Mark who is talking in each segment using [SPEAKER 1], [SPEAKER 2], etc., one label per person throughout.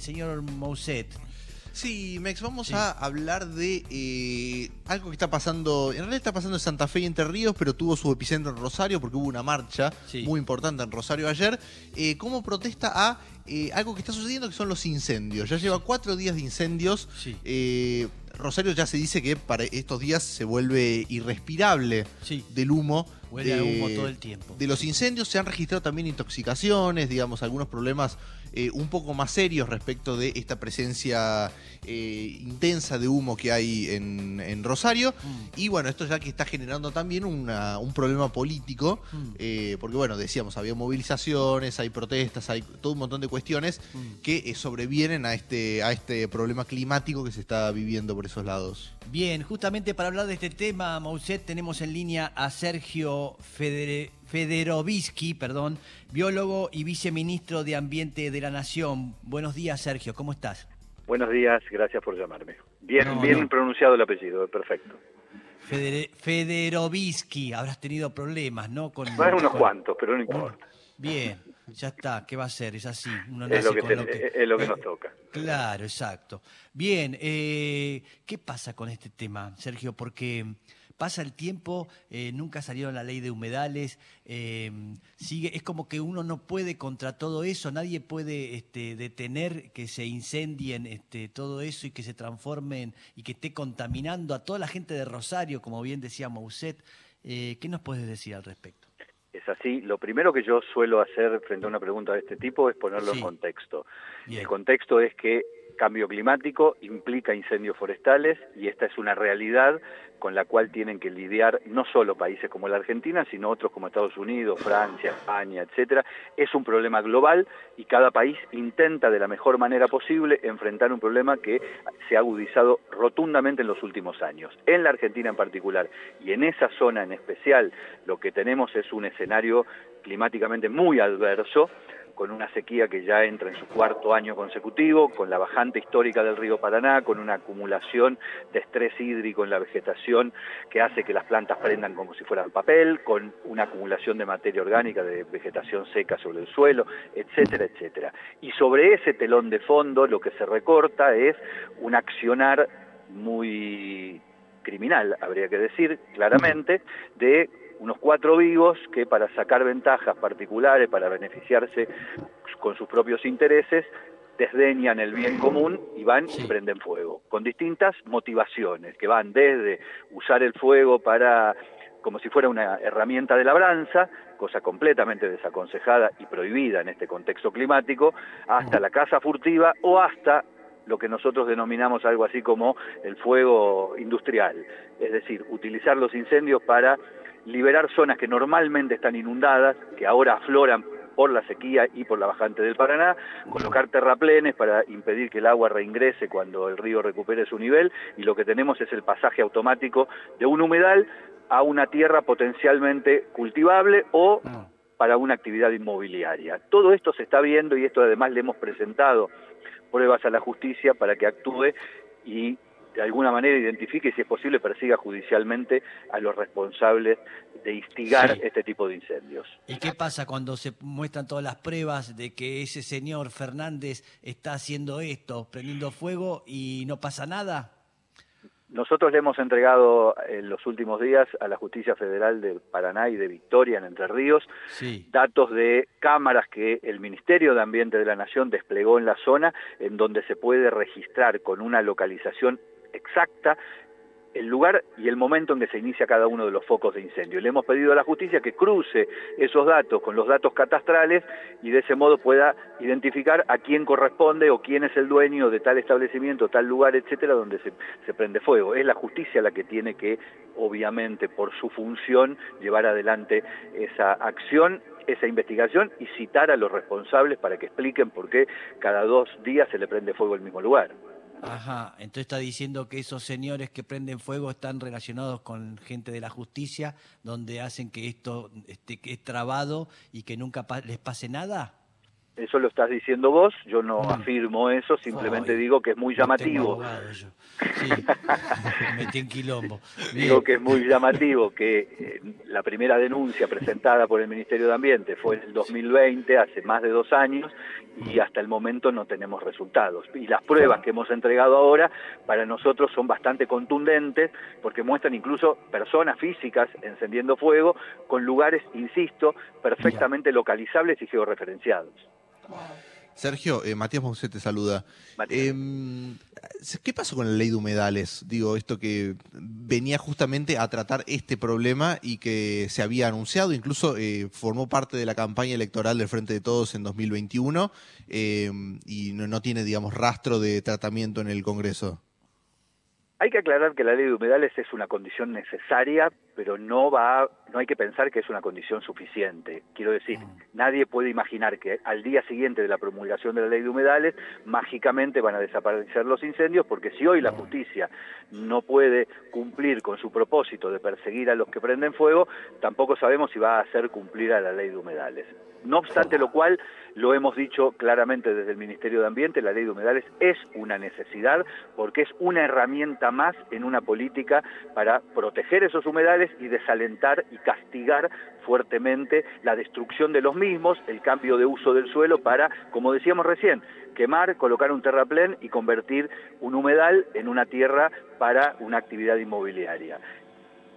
[SPEAKER 1] el señor Mousset.
[SPEAKER 2] Sí, Mex, vamos a hablar de eh, algo que está pasando, en realidad está pasando en Santa Fe y Entre Ríos, pero tuvo su epicentro en Rosario porque hubo una marcha
[SPEAKER 1] Sí.
[SPEAKER 2] muy importante en Rosario ayer, eh, como protesta a eh, algo que está sucediendo que son los incendios. Ya lleva cuatro días de incendios.
[SPEAKER 1] Sí.
[SPEAKER 2] Rosario ya se dice que para estos días se vuelve irrespirable
[SPEAKER 1] Sí.
[SPEAKER 2] del humo.
[SPEAKER 1] Huele a humo todo el tiempo.
[SPEAKER 2] De los incendios se han registrado también intoxicaciones, digamos, algunos problemas eh, un poco más serios respecto de esta presencia eh, intensa de humo que hay en, en Rosario.
[SPEAKER 1] Mm.
[SPEAKER 2] Y bueno, esto ya que está generando también una- un problema político,
[SPEAKER 1] Mm.
[SPEAKER 2] eh, porque bueno, decíamos, había movilizaciones, hay protestas, hay todo un montón de cuestiones
[SPEAKER 1] Mm.
[SPEAKER 2] que sobrevienen a este, a este problema climático que se está viviendo por esos lados.
[SPEAKER 1] Bien, justamente para hablar de este tema, Mousset, tenemos en línea a Sergio Federe- Federovisky, perdón, biólogo y viceministro de Ambiente de la Nación. Buenos días, Sergio, ¿cómo estás?
[SPEAKER 3] Buenos días, gracias por llamarme. Bien,
[SPEAKER 1] No,
[SPEAKER 3] bien
[SPEAKER 1] no.
[SPEAKER 3] pronunciado el apellido, perfecto.
[SPEAKER 1] Federe- Federovisky, habrás tenido problemas, ¿no? Con,
[SPEAKER 3] Bueno, unos
[SPEAKER 1] con-
[SPEAKER 3] cuantos, pero no importa.
[SPEAKER 1] Bien, ya está, ¿qué va a ser? Es así. Uno
[SPEAKER 3] Es lo que,
[SPEAKER 1] con
[SPEAKER 3] te-
[SPEAKER 1] lo que-
[SPEAKER 3] es lo que
[SPEAKER 1] eh,
[SPEAKER 3] nos toca.
[SPEAKER 1] Claro, exacto. Bien, eh, ¿qué pasa con este tema, Sergio? Porque pasa el tiempo, eh, nunca salió la ley de humedales, eh, sigue, es como que uno no puede contra todo eso, nadie puede este, detener que se incendien este, todo eso y que se transformen y que esté contaminando a toda la gente de Rosario, como bien decía Mousset. Eh, ¿Qué nos puedes decir al respecto?
[SPEAKER 3] Es así. Lo primero que yo suelo hacer frente a una pregunta de este tipo es ponerlo
[SPEAKER 1] Sí.
[SPEAKER 3] en contexto.
[SPEAKER 1] Bien.
[SPEAKER 3] El contexto es que cambio climático implica incendios forestales y esta es una realidad con la cual tienen que lidiar no solo países como la Argentina, sino otros como Estados Unidos, Francia, España, etcétera. Es un problema global y cada país intenta de la mejor manera posible enfrentar un problema que se ha agudizado rotundamente en los últimos años. En la Argentina en particular y en esa zona en especial, lo que tenemos es un escenario climáticamente muy adverso con una sequía que ya entra en su cuarto año consecutivo, con la bajante histórica del río Paraná, con una acumulación de estrés hídrico en la vegetación que hace que las plantas prendan como si fueran papel, con una acumulación de materia orgánica, de vegetación seca sobre el suelo, etcétera, etcétera. Y sobre ese telón de fondo lo que se recorta es un accionar muy criminal, habría que decir claramente, de unos cuatro vivos que para sacar ventajas particulares, para beneficiarse con sus propios intereses, desdeñan el bien común y van y prenden fuego, con distintas motivaciones, que van desde usar el fuego para como si fuera una herramienta de labranza, cosa completamente desaconsejada y prohibida en este contexto climático, hasta la caza furtiva o hasta lo que nosotros denominamos algo así como el fuego industrial, es decir, utilizar los incendios para liberar zonas que normalmente están inundadas, que ahora afloran por la sequía y por la bajante del Paraná, colocar terraplenes para impedir que el agua reingrese cuando el río recupere su nivel y lo que tenemos es el pasaje automático de un humedal a una tierra potencialmente cultivable o para una actividad inmobiliaria. Todo esto se está viendo y esto además le hemos presentado pruebas a la justicia para que actúe y de alguna manera identifique y si es posible persiga judicialmente a los responsables de instigar
[SPEAKER 1] Sí.
[SPEAKER 3] este tipo de incendios.
[SPEAKER 1] ¿Y qué pasa cuando se muestran todas las pruebas de que ese señor Fernández está haciendo esto, prendiendo fuego y no pasa nada?
[SPEAKER 3] Nosotros le hemos entregado en los últimos días a la Justicia Federal de Paraná y de Victoria en Entre Ríos
[SPEAKER 1] Sí.
[SPEAKER 3] datos de cámaras que el Ministerio de Ambiente de la Nación desplegó en la zona, en donde se puede registrar con una localización exacta el lugar y el momento en que se inicia cada uno de los focos de incendio. Le hemos pedido a la justicia que cruce esos datos con los datos catastrales y de ese modo pueda identificar a quién corresponde o quién es el dueño de tal establecimiento, tal lugar, etcétera, donde se, se prende fuego. Es la justicia la que tiene que, obviamente, por su función, llevar adelante esa acción esa investigación y citar a los responsables para que expliquen por qué cada dos días se le prende fuego al mismo lugar.
[SPEAKER 1] Ajá, entonces está diciendo que esos señores que prenden fuego están relacionados con gente de la justicia, donde hacen que esto este, que es trabado y que nunca pa- les pase nada.
[SPEAKER 3] Eso lo estás diciendo vos, yo no mm. afirmo eso, simplemente digo que es muy llamativo.
[SPEAKER 1] Sí, metí en quilombo.
[SPEAKER 3] Digo que es muy llamativo que eh, la primera denuncia presentada por el Ministerio de Ambiente fue en el 2020, hace más de dos años, y hasta el momento no tenemos resultados. Y las pruebas que hemos entregado ahora para nosotros son bastante contundentes porque muestran incluso personas físicas encendiendo fuego con lugares, insisto, perfectamente localizables y georreferenciados.
[SPEAKER 2] Sergio, eh, Matías Monse te saluda. Em, ¿Qué pasó con la ley de humedales? Digo, esto que venía justamente a tratar este problema y que se había anunciado, incluso eh, formó parte de la campaña electoral del Frente de Todos en 2021 em, y no, no tiene, digamos, rastro de tratamiento en el Congreso.
[SPEAKER 3] Hay que aclarar que la ley de humedales es una condición necesaria, pero no va, no hay que pensar que es una condición suficiente. Quiero decir, mm. nadie puede imaginar que al día siguiente de la promulgación de la ley de humedales mágicamente van a desaparecer los incendios, porque si hoy la mm. justicia no puede cumplir con su propósito de perseguir a los que prenden fuego, tampoco sabemos si va a hacer cumplir a la ley de humedales. No obstante lo cual, lo hemos dicho claramente desde el Ministerio de Ambiente, la ley de humedales es una necesidad porque es una herramienta más en una política para proteger esos humedales y desalentar y castigar fuertemente la destrucción de los mismos, el cambio de uso del suelo para, como decíamos recién, quemar, colocar un terraplén y convertir un humedal en una tierra para una actividad inmobiliaria.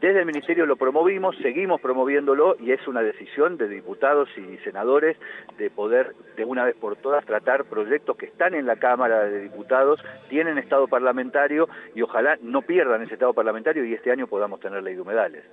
[SPEAKER 3] Desde el Ministerio lo promovimos, seguimos promoviéndolo y es una decisión de diputados y senadores de poder de una vez por todas tratar proyectos que están en la Cámara de Diputados, tienen estado parlamentario y ojalá no pierdan ese estado parlamentario y este año podamos tener ley de humedales.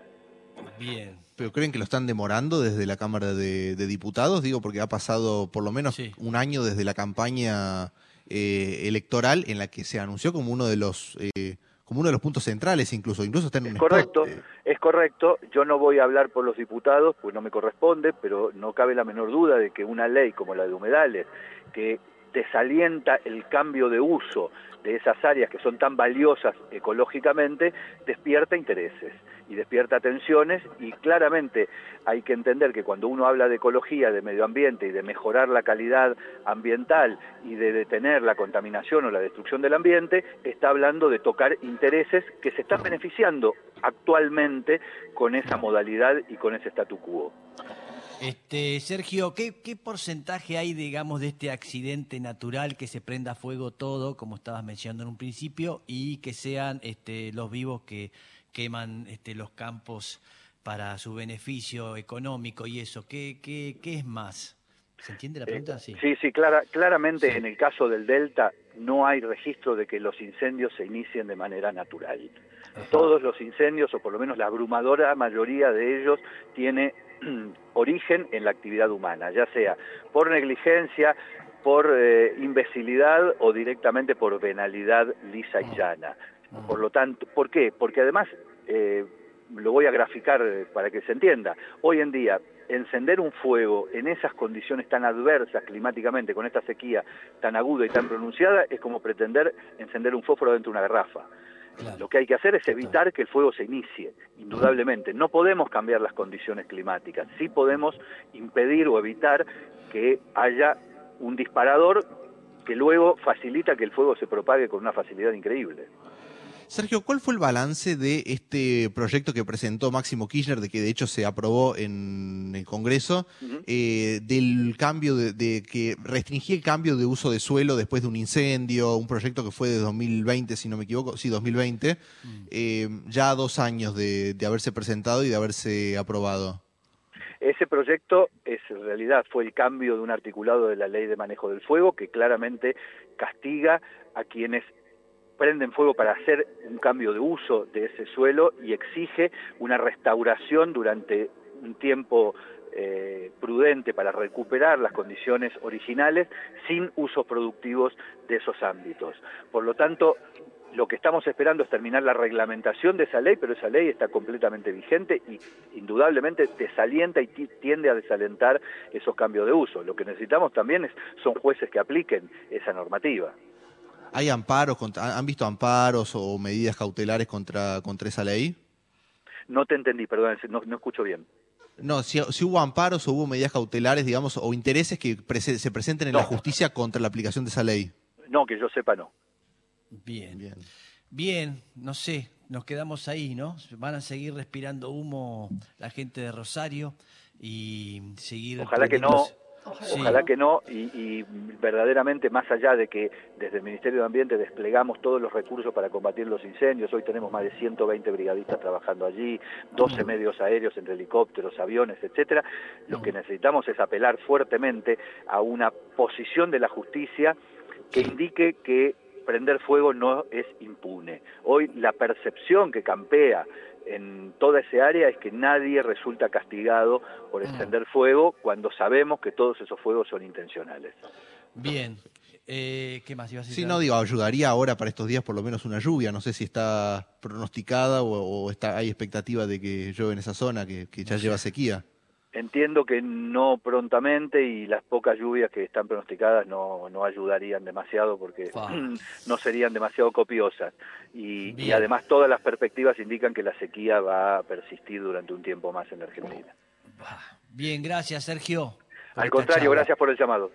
[SPEAKER 2] Bien. ¿Pero creen que lo están demorando desde la Cámara de, Diputados? Digo, porque ha pasado por lo menos un año desde la campaña eh, electoral en la que se anunció como uno de los... Eh, como uno de los puntos centrales incluso, incluso está en un
[SPEAKER 3] correcto, eh. es correcto. Yo no voy a hablar por los diputados, pues no me corresponde, pero no cabe la menor duda de que una ley como la de humedales, que desalienta el cambio de uso de esas áreas que son tan valiosas ecológicamente, despierta intereses y despierta tensiones y claramente hay que entender que cuando uno habla de ecología, de medio ambiente y de mejorar la calidad ambiental y de detener la contaminación o la destrucción del ambiente, está hablando de tocar intereses que se están beneficiando actualmente con esa modalidad y con ese statu quo.
[SPEAKER 1] Este, Sergio, ¿qué, porcentaje hay, digamos, de este accidente natural que se prenda fuego todo, como estabas mencionando en un principio, y que sean este, los vivos que queman este, los campos para su beneficio económico y eso? ¿Qué, qué, qué es más? ¿Se entiende la pregunta?
[SPEAKER 3] Sí, sí, sí clara, claramente en el caso del Delta no hay registro de que los incendios se inicien de manera natural. Todos los incendios, o por lo menos la abrumadora mayoría de ellos, tiene origen en la actividad humana, ya sea por negligencia, por eh, imbecilidad o directamente por venalidad lisa y llana. Por lo tanto, ¿por qué? Porque además, eh, lo voy a graficar eh, para que se entienda, hoy en día encender un fuego en esas condiciones tan adversas climáticamente, con esta sequía tan aguda y tan pronunciada, es como pretender encender un fósforo dentro de una garrafa. Lo que hay que hacer es evitar que el fuego se inicie, indudablemente. No podemos cambiar las condiciones climáticas, sí podemos impedir o evitar que haya un disparador que luego facilita que el fuego se propague con una facilidad increíble.
[SPEAKER 2] Sergio, ¿cuál fue el balance de este proyecto que presentó Máximo Kirchner, de que de hecho se aprobó en el Congreso, eh, del cambio de, que restringía el cambio de uso de suelo después de un incendio, un proyecto que fue de 2020, si no me equivoco, sí, 2020, mm. eh, ya dos años de, de haberse presentado y de haberse aprobado?
[SPEAKER 3] Ese proyecto es en realidad fue el cambio de un articulado de la ley de manejo del fuego que claramente castiga a quienes prenden fuego para hacer un cambio de uso de ese suelo y exige una restauración durante un tiempo eh, prudente para recuperar las condiciones originales sin usos productivos de esos ámbitos. Por lo tanto, lo que estamos esperando es terminar la reglamentación de esa ley, pero esa ley está completamente vigente y indudablemente desalienta y tiende a desalentar esos cambios de uso. Lo que necesitamos también es, son jueces que apliquen esa normativa.
[SPEAKER 2] ¿Hay amparos, han visto amparos o medidas cautelares contra, contra esa ley?
[SPEAKER 3] No te entendí, perdón, no, escucho bien.
[SPEAKER 2] No, si, hubo amparos o hubo medidas cautelares, digamos, o intereses que se presenten en la justicia contra la aplicación de esa ley.
[SPEAKER 3] No, que yo sepa, no.
[SPEAKER 1] Bien. Bien. Bien, no sé, nos quedamos ahí, ¿no? Van a seguir respirando humo la gente de Rosario y seguir...
[SPEAKER 3] Ojalá que no, Ojalá que no, y, verdaderamente más allá de que desde el Ministerio de Ambiente desplegamos todos los recursos para combatir los incendios, hoy tenemos más de 120 brigadistas trabajando allí, 12 mm. medios aéreos entre helicópteros, aviones, etcétera, lo que mm. necesitamos es apelar fuertemente a una posición de la justicia que indique que prender fuego no es impune. Hoy la percepción que campea en toda ese área es que nadie resulta castigado por mm. encender fuego cuando sabemos que todos esos fuegos son intencionales.
[SPEAKER 1] Bien. Eh, ¿Qué más ibas a
[SPEAKER 2] decir? Sí, no, digo, ayudaría ahora para estos días por lo menos una lluvia. No sé si está pronosticada o, está, hay expectativa de que llueva en esa zona que, ya lleva sequía.
[SPEAKER 3] Entiendo que no prontamente y las pocas lluvias que están pronosticadas no, no ayudarían demasiado porque no serían demasiado copiosas. Y, además todas las perspectivas indican que la sequía va a persistir durante un tiempo más en la Argentina.
[SPEAKER 1] Bien, gracias Sergio.
[SPEAKER 3] Al contrario, gracias por el llamado.